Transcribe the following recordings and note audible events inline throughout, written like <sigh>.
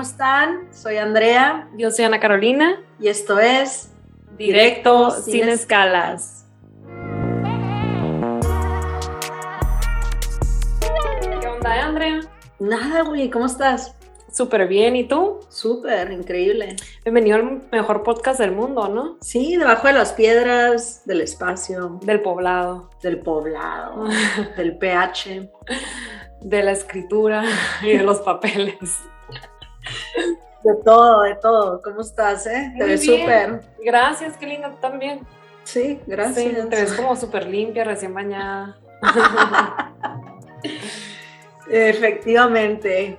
¿cómo están? Soy Andrea. Yo soy Ana Carolina. Y esto es Directo, sin, escalas. ¿Qué onda, Andrea? Nada, güey, ¿cómo estás? Súper bien, ¿y tú? Súper, increíble. Bienvenido al mejor podcast del mundo, ¿no? Sí, debajo de las piedras, del espacio. Del poblado. Del poblado, <laughs> del pH. De la escritura y de los papeles. De todo, de todo. ¿Cómo estás, eh? Te ves súper. Gracias, qué linda también. Sí, gracias. Sí, te ves como súper limpia, recién bañada. <laughs> Efectivamente.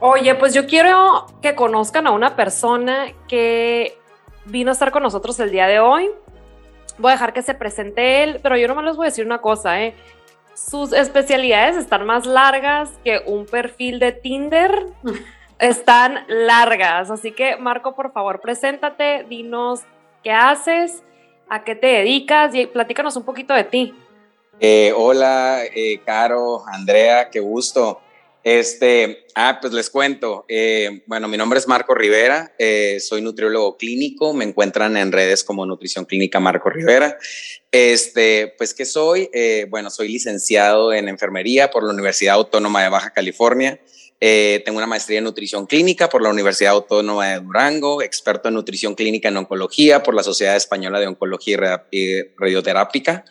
Oye, pues yo quiero que conozcan a una persona que vino a estar con nosotros el día de hoy. Voy a dejar que se presente él, pero yo no me les voy a decir una cosa, ¿eh? Sus especialidades están más largas que un perfil de Tinder. <laughs> están largas. Así que, Marco, por favor, preséntate, dinos qué haces, a qué te dedicas y platícanos un poquito de ti. Eh, hola, eh, Caro, Andrea, qué gusto. Este, ah, pues les cuento. Eh, bueno, mi nombre es Marco Rivera, eh, soy nutriólogo clínico, me encuentran en redes como Nutrición Clínica Marco Rivera. Este, pues que soy, eh, bueno, soy licenciado en enfermería por la Universidad Autónoma de Baja California. Tengo una maestría en nutrición clínica por la Universidad Autónoma de Durango, experto en nutrición clínica en oncología por la Sociedad Española de Oncología y Radioterápica.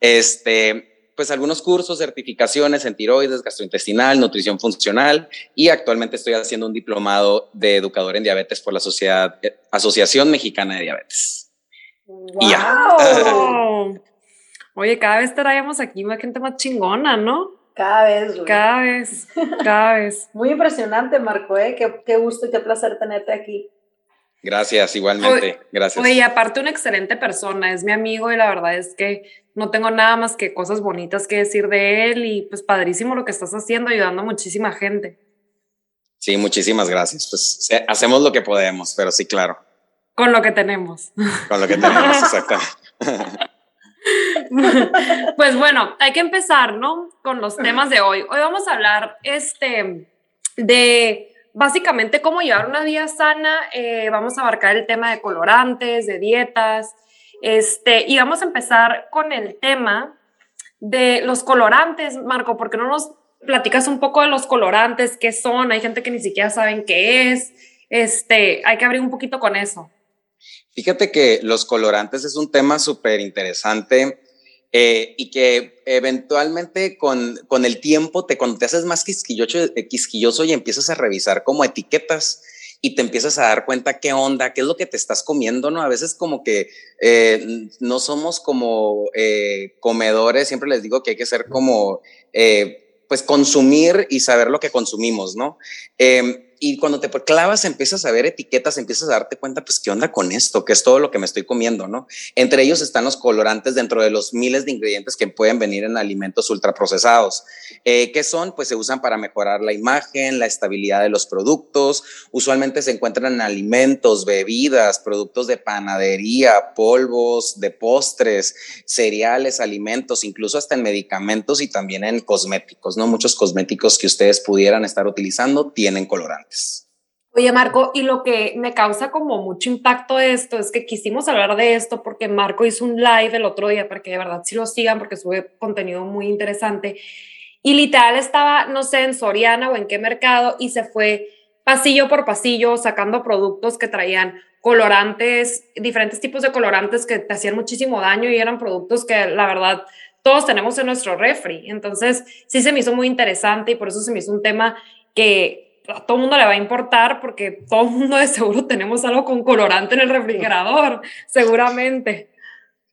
Este, pues algunos cursos, certificaciones en tiroides, gastrointestinal, nutrición funcional y actualmente estoy haciendo un diplomado de educador en diabetes por la Sociedad, eh, Asociación Mexicana de Diabetes. Wow. <laughs> Oye, cada vez traemos aquí más gente más chingona, ¿no? Cada vez, güey. Cada vez, cada vez. <laughs> Muy impresionante, Marco, ¿eh? Qué, qué gusto y qué placer tenerte aquí. Gracias, igualmente. Gracias. Oye, aparte una excelente persona, es mi amigo y la verdad es que no tengo nada más que cosas bonitas que decir de él y pues padrísimo lo que estás haciendo, ayudando a muchísima gente. Sí, muchísimas gracias. Pues hacemos lo que podemos, pero sí, claro. Con lo que tenemos. Con lo que tenemos, <laughs> exactamente. <laughs> <laughs> pues bueno, hay que empezar, ¿no? Con los temas de hoy. Hoy vamos a hablar este, de básicamente cómo llevar una vida sana. Eh, vamos a abarcar el tema de colorantes, de dietas, este, y vamos a empezar con el tema de los colorantes, Marco, porque no nos platicas un poco de los colorantes, qué son, hay gente que ni siquiera saben qué es, este, hay que abrir un poquito con eso. Fíjate que los colorantes es un tema súper interesante eh, y que eventualmente con, con, el tiempo, te, cuando te haces más quisquilloso, quisquilloso y empiezas a revisar como etiquetas, y te empiezas a dar cuenta qué onda, qué es lo que te estás comiendo, ¿no? A veces como que eh, no somos como eh, comedores, siempre les digo que hay que ser como, eh, pues consumir y saber lo que consumimos, ¿no? Y cuando te clavas, empiezas a ver etiquetas, empiezas a darte cuenta, pues, ¿qué onda con esto? ¿Qué es todo lo que me estoy comiendo, no? Entre ellos están los colorantes dentro de los miles de ingredientes que pueden venir en alimentos ultraprocesados. Eh, ¿Qué son? Pues se usan para mejorar la imagen, la estabilidad de los productos. Usualmente se encuentran en alimentos, bebidas, productos de panadería, polvos, de postres, cereales, alimentos, incluso hasta en medicamentos y también en cosméticos, ¿no? Muchos cosméticos que ustedes pudieran estar utilizando tienen colorantes. Oye, Marco, y lo que me causa como mucho impacto de esto es que quisimos hablar de esto porque Marco hizo un live el otro día para que de verdad sí lo sigan porque sube contenido muy interesante. Y literal estaba, no sé, en Soriana o en qué mercado y se fue pasillo por pasillo sacando productos que traían colorantes, diferentes tipos de colorantes que te hacían muchísimo daño y eran productos que la verdad todos tenemos en nuestro refri. Entonces sí se me hizo muy interesante y por eso se me hizo un tema que a todo el mundo le va a importar porque todo el mundo de seguro tenemos algo con colorante en el refrigerador, seguramente.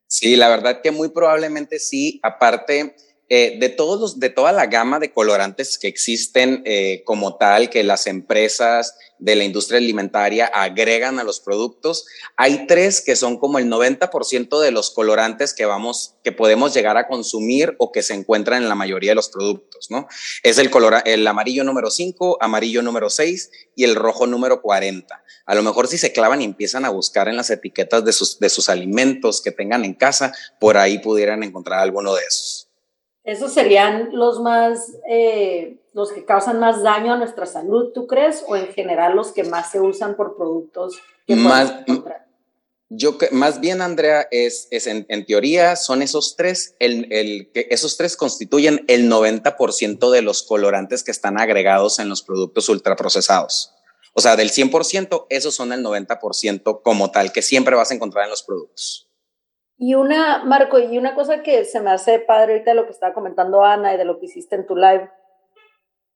Sí, la verdad que muy probablemente sí. Aparte, eh, de, todos de toda la gama de colorantes que existen eh, como tal, que las empresas de la industria alimentaria agregan a los productos, hay tres que son como el 90% de los colorantes que vamos, que podemos llegar a consumir o que se encuentran en la mayoría de los productos, ¿no? Es el color, el amarillo número 5, amarillo número 6 y el rojo número 40. A lo mejor si se clavan y empiezan a buscar en las etiquetas de sus, de sus alimentos que tengan en casa, por ahí pudieran encontrar alguno de esos. Esos serían los más eh, los que causan más daño a nuestra salud, ¿tú crees? ¿O en general los que más se usan por productos que más, yo más bien, Andrea, es, es en, teoría son esos tres, el, el, que esos tres constituyen el 90% de los colorantes que están agregados en los productos ultraprocesados. O sea, del 100%, esos son el 90% como tal, que siempre vas a encontrar en los productos. Y una, Marco, y una cosa que se me hace padre ahorita de lo que estaba comentando Ana y de lo que hiciste en tu live,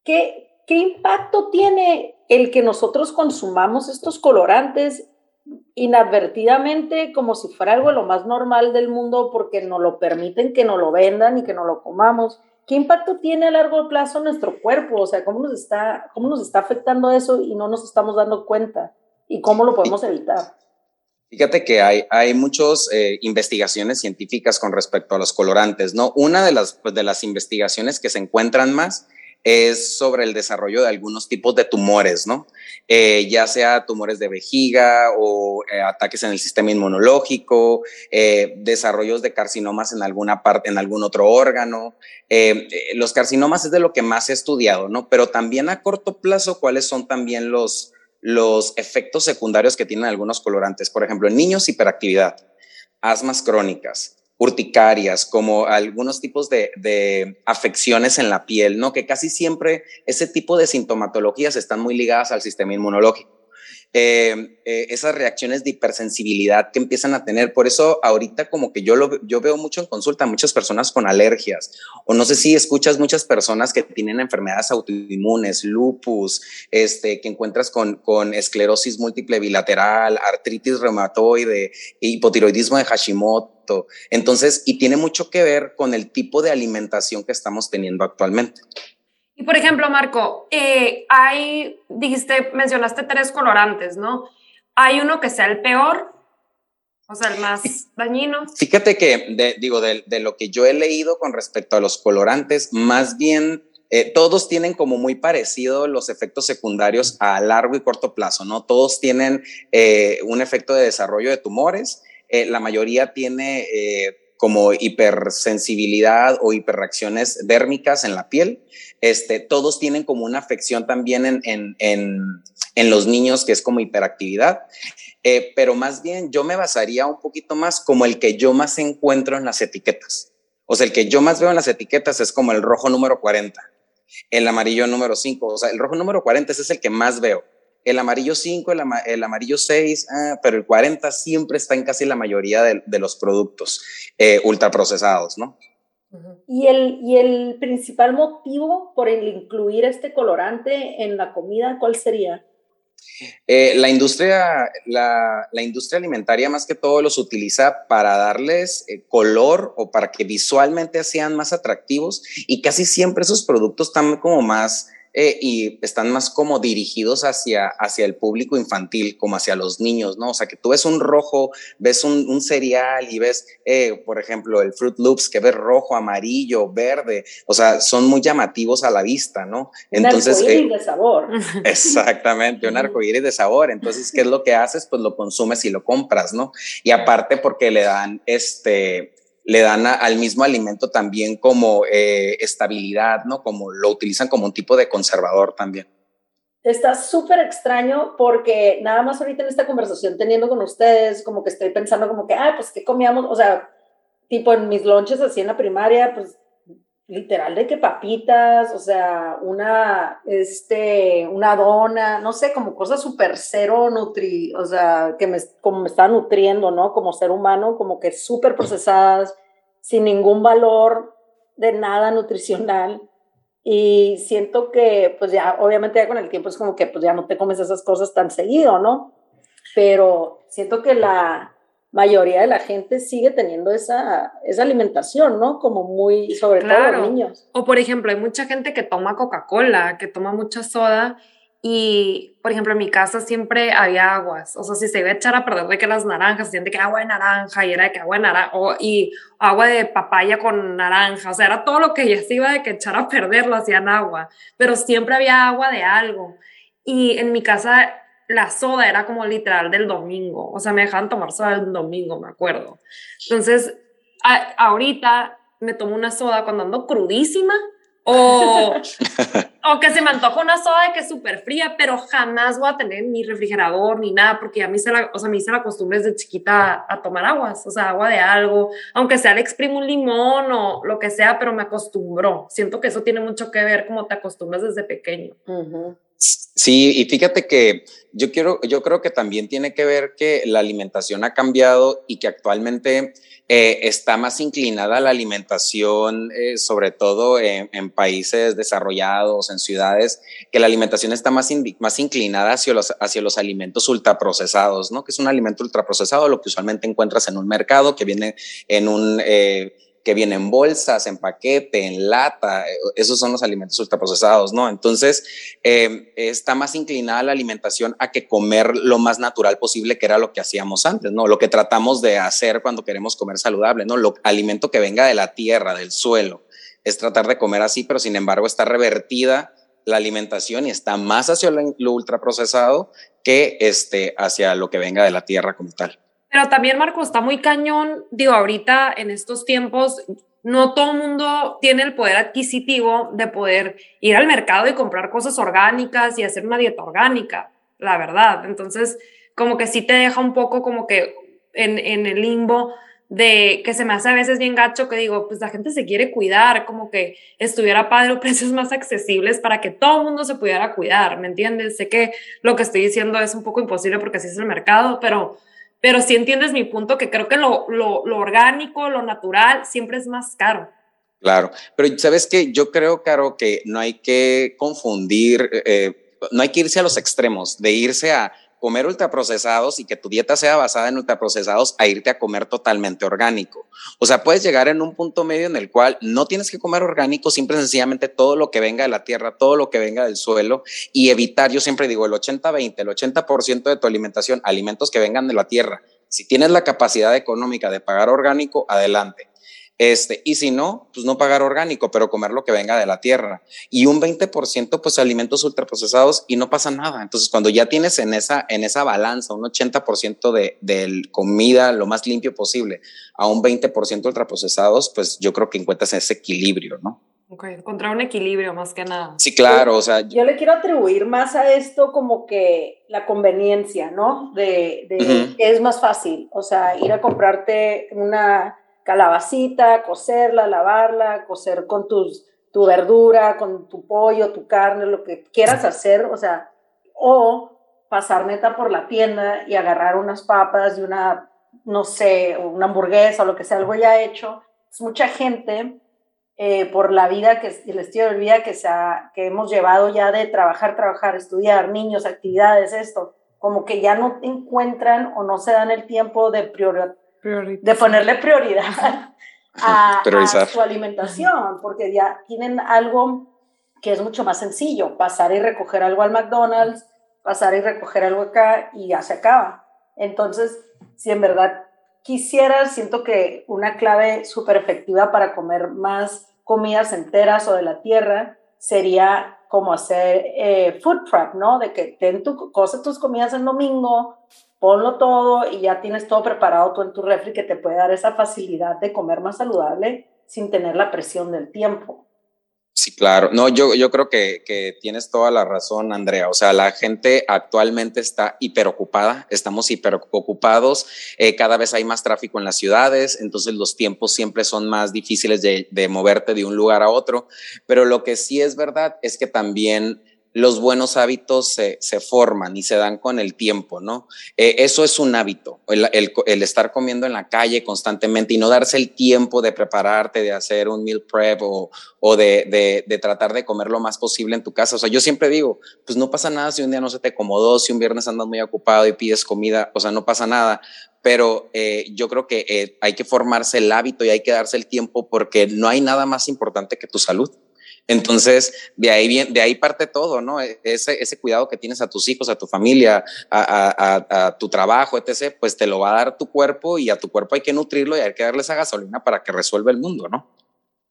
¿qué, qué impacto tiene el que nosotros consumamos estos colorantes inadvertidamente como si fuera algo lo más normal del mundo porque nos lo permiten que nos lo vendan y que nos lo comamos. ¿Qué impacto tiene a largo plazo nuestro cuerpo? O sea, ¿cómo nos está, cómo nos está afectando eso y no nos estamos dando cuenta? ¿Y cómo lo podemos evitar? Fíjate que hay, hay muchas eh, investigaciones científicas con respecto a los colorantes, ¿no? Una de las, pues, de las investigaciones que se encuentran más es sobre el desarrollo de algunos tipos de tumores, ¿no? Eh, ya sea tumores de vejiga o eh, ataques en el sistema inmunológico, desarrollos de carcinomas en alguna parte, en algún otro órgano. los carcinomas es de lo que más he estudiado, ¿no? Pero también a corto plazo, ¿cuáles son también los, los efectos secundarios que tienen algunos colorantes? Por ejemplo, en niños, hiperactividad, asmas crónicas, urticarias, como algunos tipos de, afecciones en la piel, ¿no? Que casi siempre ese tipo de sintomatologías están muy ligadas al sistema inmunológico. Eh, eh, esas reacciones de hipersensibilidad que empiezan a tener. Por eso ahorita como que yo, lo, yo veo mucho en consulta muchas personas con alergias o no sé si escuchas muchas personas que tienen enfermedades autoinmunes, lupus, este, que encuentras con, con esclerosis múltiple bilateral, artritis reumatoide, hipotiroidismo de Hashimoto. Entonces, y tiene mucho que ver con el tipo de alimentación que estamos teniendo actualmente. Y por ejemplo, Marco, eh, hay, dijiste, mencionaste tres colorantes, ¿no? ¿Hay uno que sea el peor? O sea, el más dañino. Fíjate que, digo, de, lo que yo he leído con respecto a los colorantes, más bien eh, todos tienen como muy parecido los efectos secundarios a largo y corto plazo, ¿no? Todos tienen eh, un efecto de desarrollo de tumores, la mayoría tiene como hipersensibilidad o hiperreacciones dérmicas en la piel. Este, todos tienen como una afección también en, en, en, los niños, que es como hiperactividad. Eh, pero más bien yo me basaría un poquito más como el que yo más encuentro en las etiquetas. O sea, el que yo más veo en las etiquetas es como el rojo número 40, el amarillo número 5. O sea, el rojo número 40 ese es el que más veo el amarillo 5, el, amarillo 6, ah, pero el 40 siempre está en casi la mayoría de, los productos eh, ultraprocesados, ¿no? ¿Y el, ¿Y el principal motivo por el incluir este colorante en la comida, cuál sería? Eh, la, industria, la, industria alimentaria más que todo los utiliza para darles eh, color o para que visualmente sean más atractivos y casi siempre esos productos están como más eh, y están más como dirigidos hacia, hacia el público infantil, como hacia los niños, ¿no? O sea, que tú ves un rojo, ves un, cereal y ves, eh, por ejemplo, el Fruit Loops, que ves rojo, amarillo, verde, o sea, son muy llamativos a la vista, ¿no? Entonces, un arcoíris eh, de sabor. <laughs> Exactamente, un arcoíris de sabor. Entonces, ¿qué es lo que haces? Pues lo consumes y lo compras, ¿no? Y aparte porque le dan este le dan al mismo alimento también como eh, estabilidad, ¿no? Como lo utilizan como un tipo de conservador también. Está súper extraño porque nada más ahorita en esta conversación teniendo con ustedes, como que estoy pensando como que, ah, pues, ¿qué comíamos? O sea, tipo en mis lunches así en la primaria, pues, literal de que papitas, o sea, una, este, una dona, no sé, como cosas súper cero nutri, o sea, que me, como me está nutriendo, ¿no? Como ser humano, como que súper procesadas, sin ningún valor de nada nutricional. Y siento que, pues ya, obviamente ya con el tiempo es como que, pues ya no te comes esas cosas tan seguido, ¿no? Pero siento que la, mayoría de la gente sigue teniendo esa, esa alimentación, ¿no? Como muy, sobre todo los niños. O por ejemplo, hay mucha gente que toma Coca-Cola, que toma mucha soda y, por ejemplo, en mi casa siempre había aguas. O sea, si se iba a echar a perder de que las naranjas, se siente que agua de naranja y era de que agua de naranja, o, y agua de papaya con naranja. O sea, era todo lo que ya se iba de que echar a perder, lo hacían agua. Pero siempre había agua de algo. Y en mi casa la soda era como literal del domingo, o sea, me dejaban tomar soda el domingo, me acuerdo. Entonces, ahorita me tomo una soda cuando ando crudísima o, <laughs> o que se me antoja una soda de que es súper fría, pero jamás voy a tener ni refrigerador ni nada, porque a mí se la, o sea, me hice la costumbre desde chiquita a, tomar aguas, o sea, agua de algo, aunque sea le exprimo un limón o lo que sea, pero me acostumbró. Siento que eso tiene mucho que ver como te acostumbras desde pequeño. Sí, y fíjate que yo quiero, yo creo que también tiene que ver que la alimentación ha cambiado y que actualmente eh, está más inclinada a la alimentación, eh, sobre todo en, países desarrollados, en ciudades, que la alimentación está más, más inclinada hacia los, hacia los alimentos ultraprocesados, ¿no? Que es un alimento ultraprocesado, lo que usualmente encuentras en un mercado, que viene en un... Eh, que viene en bolsas, en paquete, en lata, eh, esos son los alimentos ultraprocesados, ¿no? Entonces, eh, está más inclinada la alimentación a que comer lo más natural posible, que era lo que hacíamos antes, ¿no? Lo que tratamos de hacer cuando queremos comer saludable, ¿no? Lo alimento que venga de la tierra, del suelo, es tratar de comer así, pero sin embargo está revertida la alimentación y está más hacia lo ultraprocesado que este, hacia lo que venga de la tierra como tal. Pero también, Marco, está muy cañón. Digo, ahorita en estos tiempos, no todo el mundo tiene el poder adquisitivo de poder ir al mercado y comprar cosas orgánicas y hacer una dieta orgánica, la verdad. Entonces, como que sí te deja un poco como que en, en el limbo de que se me hace a veces bien gacho que digo, pues la gente se quiere cuidar, como que estuviera padre o <laughs> precios más accesibles para que todo el mundo se pudiera cuidar, ¿me entiendes? Sé que lo que estoy diciendo es un poco imposible porque así es el mercado, pero pero si entiendes mi punto, que creo que lo, lo, orgánico, lo natural, siempre es más caro. Claro, pero sabes que yo creo, Caro, que no hay que confundir, eh, no hay que irse a los extremos, de irse a comer ultraprocesados y que tu dieta sea basada en ultraprocesados a irte a comer totalmente orgánico. O sea, puedes llegar en un punto medio en el cual no tienes que comer orgánico, simple y sencillamente todo lo que venga de la tierra, todo lo que venga del suelo y evitar, yo siempre digo, el 80-20, el 80% de tu alimentación, alimentos que vengan de la tierra. Si tienes la capacidad económica de pagar orgánico, adelante. Este, y si no, pues no pagar orgánico, pero comer lo que venga de la tierra. Y un 20% pues alimentos ultraprocesados y no pasa nada. Entonces, cuando ya tienes en esa, en esa balanza un 80% de, de comida lo más limpio posible a un 20% ultraprocesados, pues yo creo que encuentras ese equilibrio, ¿no? Ok, encontrar un equilibrio más que nada. Sí, claro, o sea. Yo le quiero atribuir más a esto como que la conveniencia, ¿no? De, de es más fácil, o sea, ir a comprarte una calabacita, cocerla, lavarla, cocer con tus, tu verdura, con tu pollo, tu carne, lo que quieras hacer, o sea, o pasar neta por la tienda y agarrar unas papas y una, no sé, una hamburguesa o lo que sea, algo ya hecho. Es mucha gente eh, por la vida, que, el estilo de vida que, se que hemos llevado ya de trabajar, trabajar, estudiar, niños, actividades, esto, como que ya no encuentran o no se dan el tiempo de priorizar de ponerle prioridad <laughs> a, su alimentación, porque ya tienen algo que es mucho más sencillo, pasar y recoger algo al McDonald's, pasar y recoger algo acá y ya se acaba. Entonces, si en verdad quisieras, siento que una clave súper efectiva para comer más comidas enteras o de la tierra sería como hacer eh, food prep, ¿no? De que ten tu, cosa tus comidas el domingo, ponlo todo y ya tienes todo preparado tú en tu refri que te puede dar esa facilidad de comer más saludable sin tener la presión del tiempo. Sí, claro. No, yo, yo creo que, que tienes toda la razón, Andrea. O sea, la gente actualmente está hiperocupada, estamos hiperocupados, eh, cada vez hay más tráfico en las ciudades, entonces los tiempos siempre son más difíciles de, de moverte de un lugar a otro. Pero lo que sí es verdad es que también los buenos hábitos se, forman y se dan con el tiempo, ¿no? Eh, eso es un hábito, el, estar comiendo en la calle constantemente y no darse el tiempo de prepararte, de hacer un meal prep o, de, de, tratar de comer lo más posible en tu casa. O sea, yo siempre digo, pues no pasa nada si un día no se te acomodó, si un viernes andas muy ocupado y pides comida, o sea, no pasa nada. Pero eh, yo creo que eh, hay que formarse el hábito y hay que darse el tiempo porque no hay nada más importante que tu salud. Entonces, de ahí, de ahí parte todo, ¿no? E, ese, ese cuidado que tienes a tus hijos, a tu familia, a, tu trabajo, etc., pues te lo va a dar tu cuerpo y a tu cuerpo hay que nutrirlo y hay que darle esa gasolina para que resuelva el mundo, ¿no?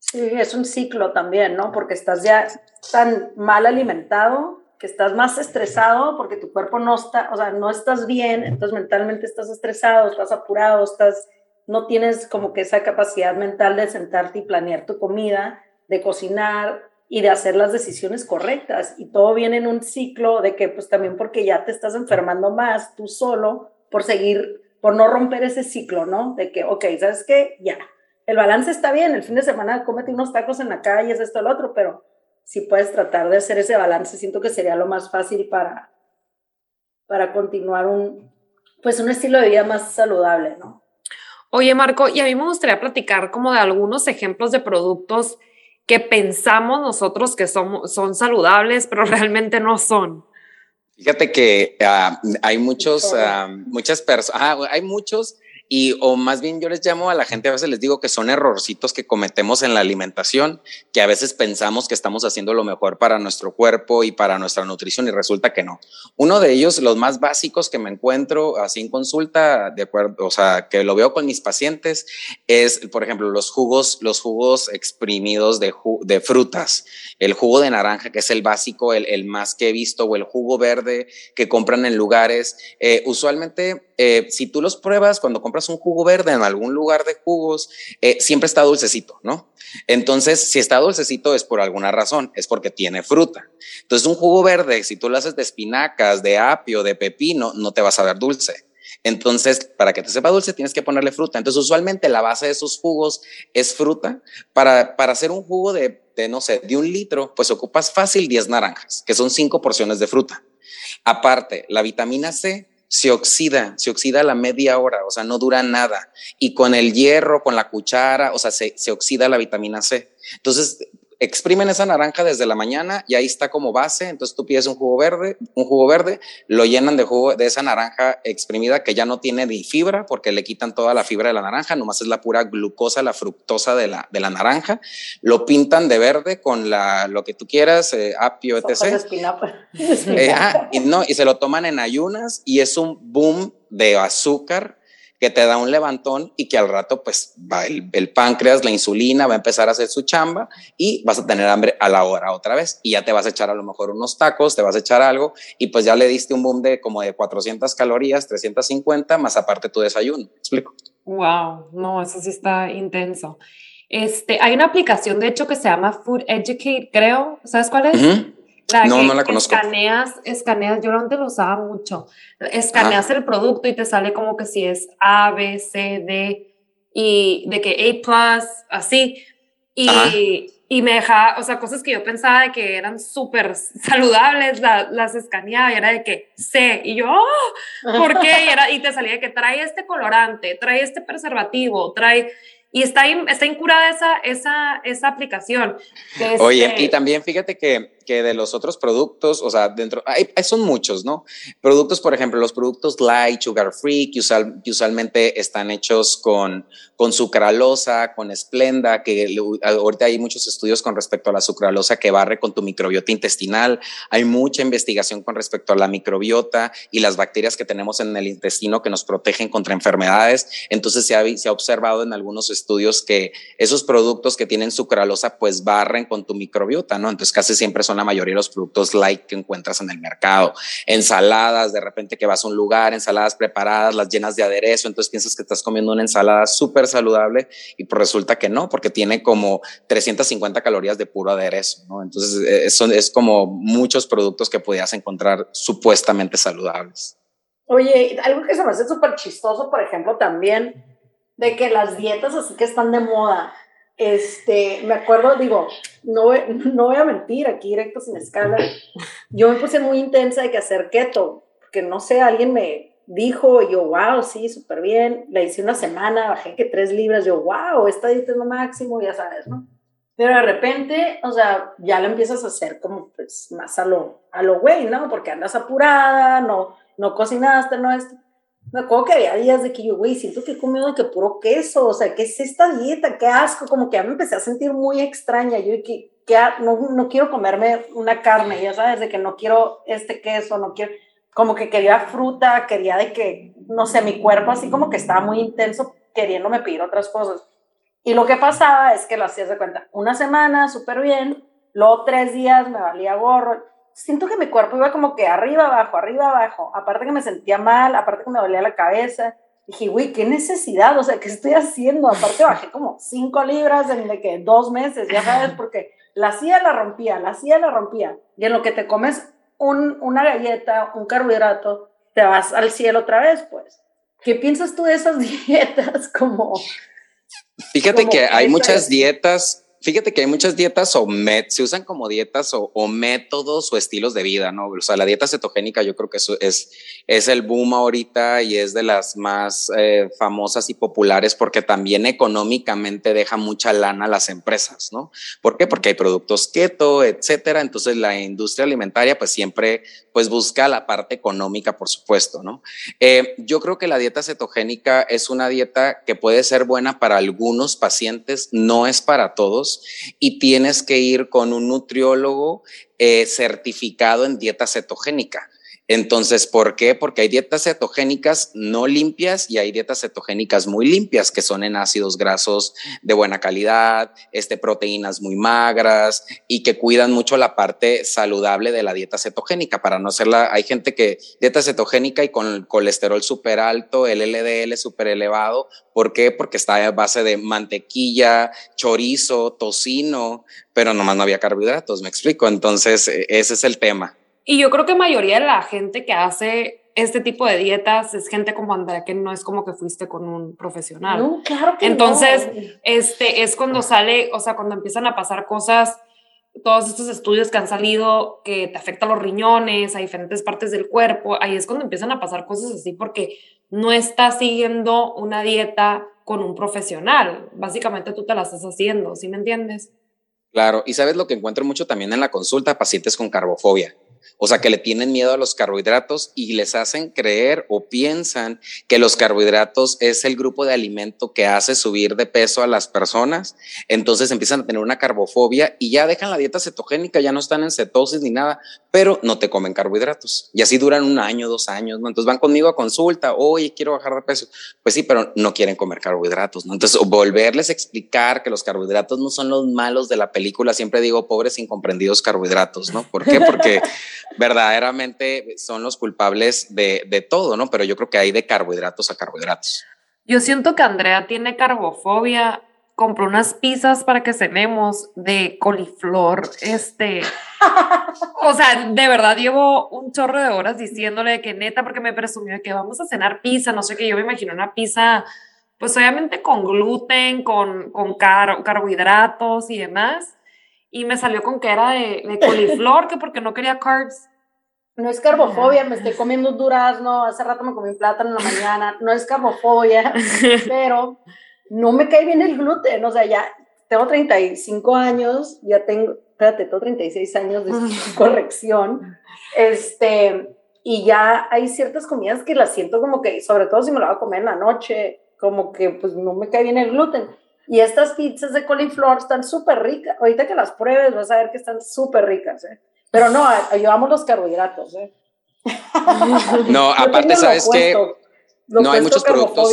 Sí, es un ciclo también, ¿no? Porque estás ya tan mal alimentado que estás más estresado porque tu cuerpo no está, o sea, no estás bien, entonces mentalmente estás estresado, estás apurado, estás, no tienes como que esa capacidad mental de sentarte y planear tu comida, de cocinar, y de hacer las decisiones correctas. Y todo viene en un ciclo de que, pues también porque ya te estás enfermando más tú solo por seguir, por no romper ese ciclo, ¿no? De que, ok, ¿sabes qué? Ya, el balance está bien, el fin de semana cómete unos tacos en la calle, es esto, el otro, pero si puedes tratar de hacer ese balance, siento que sería lo más fácil para, para continuar un, pues un estilo de vida más saludable, ¿no? Oye, Marco, y a mí me gustaría platicar como de algunos ejemplos de productos que pensamos nosotros que son, son saludables, pero <laughs> realmente no son. Fíjate que ah, hay muchos, uh, muchas personas, hay muchos y o más bien yo les llamo a la gente, a veces les digo que son errorcitos que cometemos en la alimentación, que a veces pensamos que estamos haciendo lo mejor para nuestro cuerpo y para nuestra nutrición y resulta que no. Uno de ellos, los más básicos que me encuentro así en consulta, de acuerdo, o sea, que lo veo con mis pacientes, es, por ejemplo, los jugos, los jugos exprimidos de, frutas, el jugo de naranja, que es el básico, el, el, más que he visto, o el jugo verde que compran en lugares. Eh, usualmente, eh, si tú los pruebas cuando compras un jugo verde en algún lugar de jugos, eh, siempre está dulcecito, ¿no? Entonces, si está dulcecito es por alguna razón, es porque tiene fruta. Entonces, un jugo verde, si tú lo haces de espinacas, de apio, de pepino, no te vas a ver dulce. Entonces, para que te sepa dulce, tienes que ponerle fruta. Entonces, usualmente la base de esos jugos es fruta. Para, para hacer un jugo de, de, no sé, de un litro, pues ocupas fácil 10 naranjas, que son 5 porciones de fruta. Aparte, la vitamina C se oxida, se oxida a la media hora, o sea, no dura nada. Y con el hierro, con la cuchara, o sea, se, se oxida la vitamina C. Entonces, exprimen esa naranja desde la mañana y ahí está como base. Entonces tú pides un jugo verde, un jugo verde, lo llenan de jugo de esa naranja exprimida que ya no tiene ni fibra porque le quitan toda la fibra de la naranja, nomás es la pura glucosa, la fructosa de la, de la naranja. Lo pintan de verde con la, lo que tú quieras, eh, apio, etc. Eh, <laughs> ah, y, no, y se lo toman en ayunas y es un boom de azúcar que te da un levantón y que al rato pues va el, el, páncreas, la insulina va a empezar a hacer su chamba y vas a tener hambre a la hora otra vez y ya te vas a echar a lo mejor unos tacos, te vas a echar algo y pues ya le diste un boom de como de 400 calorías, 350 más aparte tu desayuno. ¿Me explico? Wow, no, eso sí está intenso. Este, hay una aplicación de hecho que se llama Food Educate, creo. ¿Sabes cuál es? Uh -huh no, no la conozco. Escaneas, escaneas, yo antes lo usaba mucho. Escaneas ah. el producto y te sale como que si es A, B, C, D y de que A, así. Y, y me deja, o sea, cosas que yo pensaba de que eran súper saludables, las escaneaba y era de que C. Y yo, oh, ¿por qué? Y, era, y te salía de que trae este colorante, trae este preservativo, trae y está, está incurada esa, esa, esa aplicación. Oye, este y también fíjate que que de los otros productos, o sea, dentro, hay, son muchos, ¿no? Productos, por ejemplo, los productos light, sugar free, que, usualmente están hechos con, con sucralosa, con esplenda, que ahorita hay muchos estudios con respecto a la sucralosa que barre con tu microbiota intestinal, hay mucha investigación con respecto a la microbiota y las bacterias que tenemos en el intestino que nos protegen contra enfermedades, entonces se ha, se ha observado en algunos estudios que esos productos que tienen sucralosa pues barren con tu microbiota, ¿no? Entonces casi siempre son la mayoría de los productos light que encuentras en el mercado. Ensaladas, de repente que vas a un lugar, ensaladas preparadas, las llenas de aderezo, entonces piensas que estás comiendo una ensalada súper saludable y pues resulta que no, porque tiene como 350 calorías de puro aderezo. Entonces eso es como muchos productos que podías encontrar supuestamente saludables. Oye, algo que se me hace súper chistoso, por ejemplo, también, de que las dietas así que están de moda, este, me acuerdo, digo, no, <laughs> no voy a mentir, aquí directo sin escala, yo me puse muy intensa de que hacer keto, porque no sé, alguien me dijo, yo, wow, sí, súper bien, la hice una semana, bajé que tres libras, yo, wow, esta dieta es lo máximo, ya sabes, ¿no? Pero de repente, o sea, ya lo empiezas a hacer como pues más a lo, a lo güey, ¿no? Porque andas apurada, no, no cocinaste, no esto. Me acuerdo que había días de que yo, güey, siento que he comido de que puro queso, o sea, ¿qué es esta dieta? Qué asco, como que ya me empecé a sentir muy extraña. Yo que, que no, no quiero comerme una carne, ya sabes, de que no quiero este queso, no quiero, como que quería fruta, quería de que, no sé, mi cuerpo así como que estaba muy intenso queriéndome pedir otras cosas. Y lo que pasaba es que lo hacías de cuenta, una semana súper bien, luego tres días me valía gorro, siento que mi cuerpo iba como que arriba, abajo, arriba, abajo. Aparte que me sentía mal, aparte que me dolía la cabeza. Dije, güey, qué necesidad, o sea, ¿qué estoy haciendo? Aparte bajé como cinco libras en de que dos meses, ya sabes, porque la silla la rompía, la silla la rompía. Y en lo que te comes un, una galleta, un carbohidrato, te vas al cielo otra vez, pues. ¿Qué piensas tú de esas <laughs> dietas como... Fíjate que hay muchas dietas fíjate que hay muchas dietas o se usan como dietas o, métodos o estilos de vida, ¿no? O sea, la dieta cetogénica yo creo que es, es el boom ahorita y es de las más eh, famosas y populares porque también económicamente deja mucha lana a las empresas, ¿no? ¿Por qué? Porque hay productos keto, etcétera. Entonces la industria alimentaria pues siempre pues busca la parte económica, por supuesto, ¿no? Eh, yo creo que la dieta cetogénica es una dieta que puede ser buena para algunos pacientes, no es para todos, y tienes que ir con un nutriólogo eh, certificado en dieta cetogénica. Entonces, ¿por qué? Porque hay dietas cetogénicas no limpias y hay dietas cetogénicas muy limpias, que son en ácidos grasos de buena calidad, este, proteínas muy magras y que cuidan mucho la parte saludable de la dieta cetogénica para no hacerla. Hay gente que dieta cetogénica y con colesterol súper alto, el LDL súper elevado. ¿Por qué? Porque está a base de mantequilla, chorizo, tocino, pero nomás no había carbohidratos, me explico. Entonces, e, ese es el tema. Y yo creo que mayoría de la gente que hace este tipo de dietas es gente como Andrea, que no es como que fuiste con un profesional. No, claro que Entonces, este es cuando sale, o sea, cuando empiezan a pasar cosas, todos estos estudios que han salido que te afectan los riñones, a diferentes partes del cuerpo, ahí es cuando empiezan a pasar cosas así porque no estás siguiendo una dieta con un profesional. Básicamente tú te la estás haciendo, ¿sí me entiendes? Claro, y sabes lo que encuentro mucho también en la consulta, pacientes con carbofobia. O sea, que le tienen miedo a los carbohidratos y les hacen creer o piensan que los carbohidratos es el grupo de alimento que hace subir de peso a las personas. Entonces empiezan a tener una carbofobia y ya dejan la dieta cetogénica, ya no están en cetosis ni nada, pero no te comen carbohidratos. Y así duran un año, dos años, ¿no? Entonces van conmigo a consulta, oye, quiero bajar de peso. Pues sí, pero no quieren comer carbohidratos, ¿no? Entonces volverles a explicar que los carbohidratos no son los malos de la película. Siempre digo, pobres incomprendidos carbohidratos, ¿no? ¿Por qué? Porque <laughs> verdaderamente son los culpables de, de, todo, ¿no? Pero yo creo que hay de carbohidratos a carbohidratos. Yo siento que Andrea tiene carbofobia. Compró unas pizzas para que cenemos de coliflor. Este. <laughs> o sea, de verdad llevo un chorro de horas diciéndole que neta, porque me presumió que vamos a cenar pizza. No sé qué, yo me imagino una pizza, pues obviamente con gluten, con, con carbohidratos y demás y me salió con que era de, de coliflor, que porque no quería carbs. No es carbofobia, me estoy comiendo un durazno, hace rato me comí un plátano en la mañana, no es carbofobia, <laughs> pero no me cae bien el gluten, o sea, ya tengo 35 años, ya tengo, espérate, tengo 36 años de <laughs> corrección, este, y ya hay ciertas comidas que las siento como que, sobre todo si me lo voy a comer en la noche, como que pues no me cae bien el gluten. Y estas pizzas de coliflor están súper ricas. Ahorita que las pruebes vas a ver que están súper ricas, ¿eh? Pero no, llevamos los carbohidratos, ¿eh? <laughs> No, aparte, ¿sabes que No hay muchos productos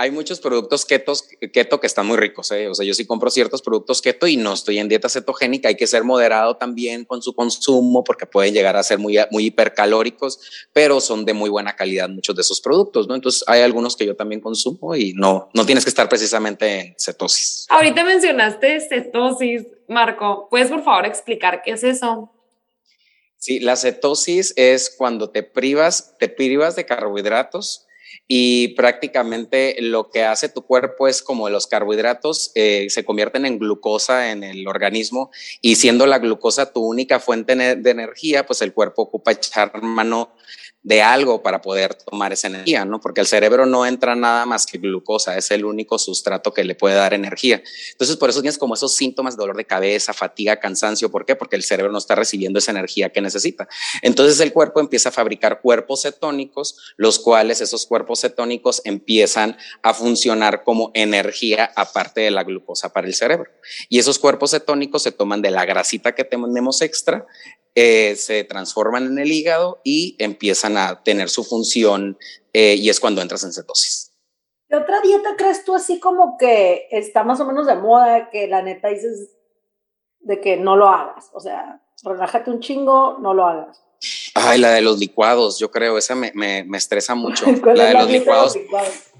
hay muchos productos ketos, keto que están muy ricos. ¿eh? O sea, yo sí compro ciertos productos keto y no estoy en dieta cetogénica. Hay que ser moderado también con su consumo porque pueden llegar a ser muy, muy hipercalóricos, pero son de muy buena calidad muchos de esos productos. ¿no? Entonces, hay algunos que yo también consumo y no, no tienes que estar precisamente en cetosis. Ahorita mencionaste cetosis, Marco. ¿Puedes por favor explicar qué es eso? Sí, la cetosis es cuando te privas, te privas de carbohidratos y prácticamente lo que hace tu cuerpo es como los carbohidratos eh, se convierten en glucosa en el organismo y siendo la glucosa tu única fuente de energía, pues el cuerpo ocupa echar mano de algo para poder tomar esa energía, ¿no? Porque el cerebro no entra nada más que glucosa, es el único sustrato que le puede dar energía. Entonces, por eso tienes como esos síntomas dolor de cabeza, fatiga, cansancio. ¿Por qué? Porque el cerebro no está recibiendo esa energía que necesita. Entonces, el cuerpo empieza a fabricar cuerpos cetónicos, los cuales esos cuerpos cetónicos empiezan a funcionar como energía aparte de la glucosa para el cerebro. Y esos cuerpos cetónicos se toman de la grasita que tenemos extra, eh, se transforman en el hígado y empiezan a tener su función eh, y es cuando entras en cetosis. ¿Qué otra dieta crees tú así como que está más o menos de moda, que la neta dices de que no lo hagas? O sea, relájate un chingo, no lo hagas. Ay, la de los licuados, yo creo, esa me, me, me estresa mucho. <laughs> la de los licuados,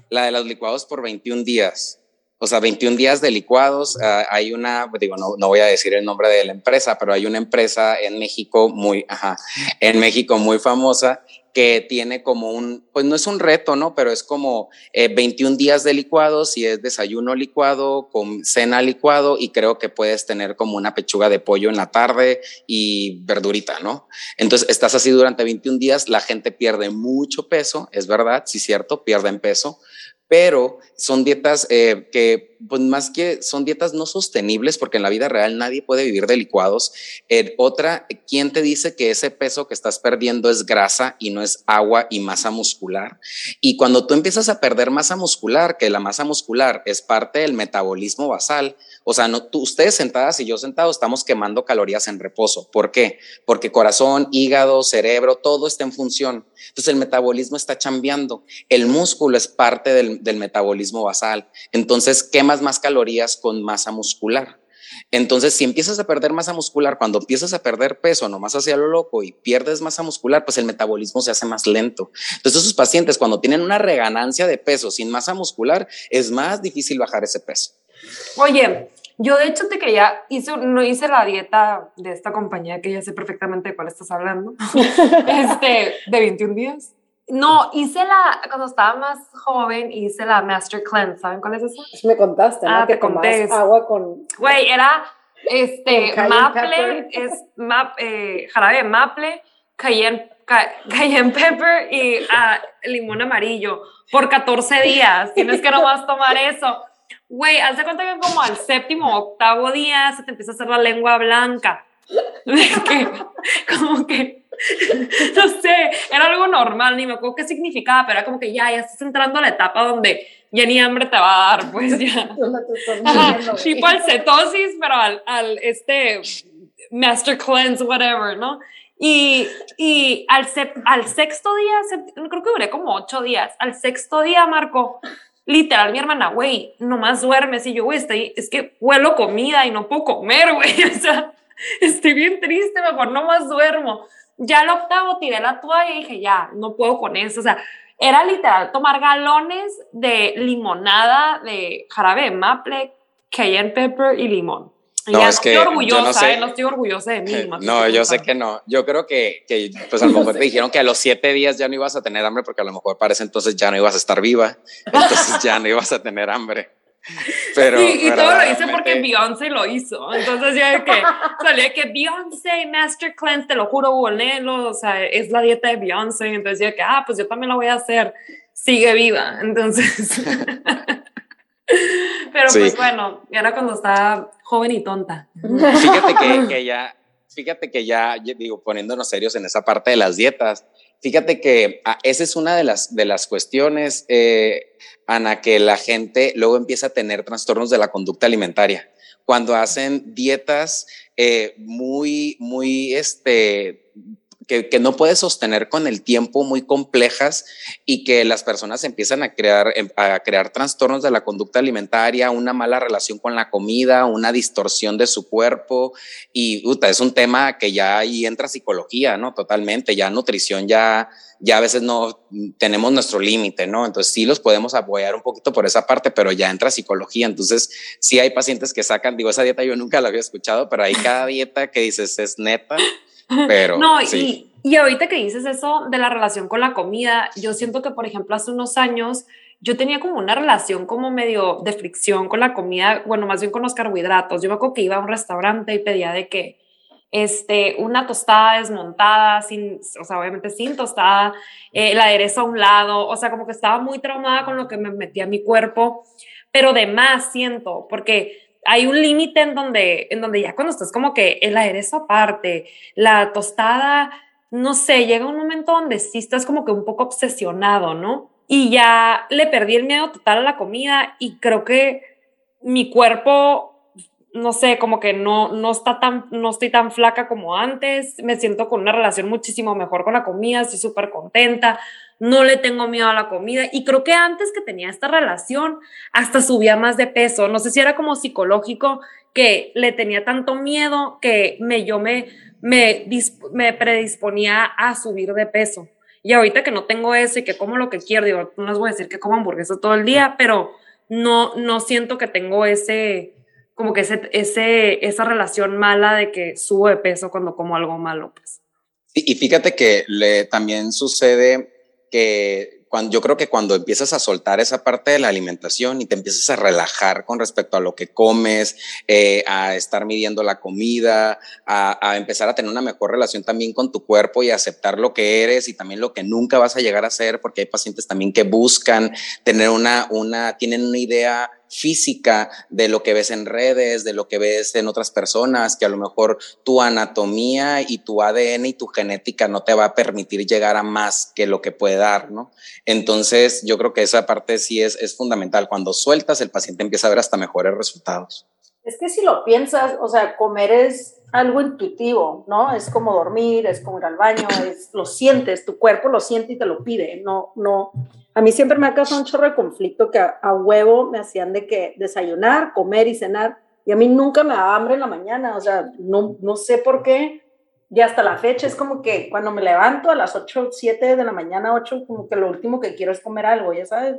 La de los licuados por 21 días. O sea, 21 días de licuados. Ah, hay una, digo, no, no, voy a decir el nombre de la empresa, pero hay una empresa en México muy, ajá, en México muy famosa que tiene como un, pues no es un reto, ¿no? Pero es como 21 eh, días de licuados y es desayuno licuado con cena licuado y creo que puedes tener como una pechuga de pollo en la tarde y verdurita, ¿no? Entonces estás así durante 21 días, la gente pierde mucho peso, es verdad, sí cierto, pierden peso, pero son dietas eh, que, pues más que son dietas no sostenibles, porque en la vida real nadie puede vivir de licuados. Eh, otra, ¿quién te dice que ese peso que estás perdiendo es grasa y no es agua y masa muscular? Y cuando tú empiezas a perder masa muscular, que la masa muscular es parte del metabolismo basal, o sea, no, tú, ustedes sentadas y yo sentado estamos quemando calorías en reposo. ¿Por qué? Porque corazón, hígado, cerebro, todo está en función. Entonces el metabolismo está chambeando. El músculo es parte del, del metabolismo basal. Entonces quemas más calorías con masa muscular. Entonces, si empiezas a perder masa muscular, cuando empiezas a perder peso nomás hacia lo loco y pierdes masa muscular, pues el metabolismo se hace más lento. Entonces, esos pacientes cuando tienen una reganancia de peso sin masa muscular, es más difícil bajar ese peso. Oye, yo de hecho te quería, hice, no hice la dieta de esta compañía que ya sé perfectamente de cuál estás hablando, <laughs> este, de 21 días. No, hice la, cuando estaba más joven, hice la Master Cleanse, ¿saben cuál es esa? Me contaste, ¿no? Ah, que te conté. agua con... Güey, era, este, maple, es map, eh, jarabe maple, cayenne, cayenne <laughs> pepper y ah, limón amarillo por 14 días. Tienes que nomás tomar eso. Güey, haz de cuenta que como al séptimo o octavo día se te empieza a hacer la lengua blanca. <laughs> que, como que, <laughs> no sé, era algo normal, ni me acuerdo qué significaba, pero era como que ya, ya estás entrando a la etapa donde ya ni hambre te va a dar, pues ya. <laughs> tipo al cetosis, pero al, al este master cleanse, whatever, ¿no? Y, y al, al sexto día, creo que duré como ocho días, al sexto día, Marco, literal, mi hermana, güey, nomás duermes. Y yo, güey, es que huelo comida y no puedo comer, güey. <laughs> O sea, estoy bien triste, mejor nomás duermo. Ya al octavo tiré la toalla y dije, ya, no puedo con eso. O sea, era literal tomar galones de limonada de jarabe de maple, cayenne pepper y limón. No, es que orgullosa, no, sé, ¿eh? no estoy orgullosa de mí. No, yo sé que no. Yo creo que, que pues a lo mejor te dijeron que a los siete días ya no ibas a tener hambre porque a lo mejor parece entonces ya no ibas a estar viva. Entonces ya no ibas a tener hambre. <laughs> Pero, y todo lo hice porque Beyoncé lo hizo. Entonces ya que <laughs> salía que Beyoncé Master Cleanse, te lo juro, bolelo, o sea, es la dieta de Beyoncé. Entonces ya que, ah, pues yo también la voy a hacer. Sigue viva. <laughs> Entonces... Pero pues bueno, era cuando estaba joven y tonta. Fíjate que, ya, fíjate que ya, digo, poniéndonos serios en esa parte de las dietas, fíjate que ah, esa es una de las, de las cuestiones, eh, Ana, que la gente luego empieza a tener trastornos de la conducta alimentaria. Cuando hacen dietas eh, muy, muy, este, que, no puedes sostener con el tiempo muy complejas y que las personas empiezan a crear, em, a crear trastornos de la conducta alimentaria, una mala relación con la comida, una distorsión de su cuerpo y es un tema que ya ahí entra psicología, ¿no? Totalmente, ya nutrición ya ya a veces no tenemos nuestro límite, ¿no? Entonces sí los podemos apoyar un poquito por esa parte, pero ya entra psicología. Entonces sí hay pacientes que sacan, digo, esa dieta yo nunca la había escuchado, pero hay cada dieta que dices es neta pero, no, y, y ahorita que dices eso de la relación con la comida, yo siento que, por ejemplo, hace unos años yo tenía como una relación como medio de fricción con la comida, bueno, más bien con los carbohidratos. Yo me acuerdo que iba a un restaurante y pedía de que, este, una tostada desmontada, sin, o sea, obviamente sin tostada, eh, el aderezo a un lado, o sea, como que estaba muy traumada con lo que me metía mi cuerpo, pero de más siento, porque hay un límite en donde, en donde ya cuando estás como que el aderezo aparte, la tostada, no sé, llega un momento donde sí estás como que un poco obsesionado, ¿no? Y ya le perdí el miedo total a la comida y creo que mi cuerpo, no sé, como que no, no está tan, no estoy tan flaca como antes, me siento con una relación muchísimo mejor con la comida, estoy súper contenta, no le tengo miedo a la comida. Y creo que antes que tenía esta relación, hasta subía más de peso. No sé si era como psicológico que le tenía tanto miedo que me, yo me, me, me predisponía a subir de peso. Y ahorita que no tengo eso y que como lo que quiero, digo, no les voy a decir que como hamburguesas todo el día, pero no, no siento que tengo ese, como que ese, ese, esa relación mala de que subo de peso cuando como algo malo, pues. Y, fíjate que le, también sucede que cuando, yo creo que cuando empiezas a soltar esa parte de la alimentación y te empiezas a relajar con respecto a lo que comes, eh, a estar midiendo la comida, a, a, empezar a tener una mejor relación también con tu cuerpo y aceptar lo que eres y también lo que nunca vas a llegar a ser, porque hay pacientes también que buscan tener una, una, tienen una idea física de lo que ves en redes, de lo que ves en otras personas, que a lo mejor tu anatomía y tu ADN y tu genética no te va a permitir llegar a más que lo que puede dar, ¿no? Entonces, yo creo que esa parte sí es, es fundamental. Cuando sueltas, el paciente empieza a ver hasta mejores resultados. Es que si lo piensas, o sea, comer es algo intuitivo, ¿no? Es como dormir, es como ir al baño, es, lo sientes, tu cuerpo lo siente y te lo pide, no, no, a mí siempre me ha causado un chorro de conflicto que a, huevo me hacían de que desayunar, comer y cenar, y a mí nunca me daba hambre en la mañana, o sea, no, no sé por qué, y hasta la fecha es como que cuando me levanto a las 8, 7 de la mañana, 8, como que lo último que quiero es comer algo, ya sabes.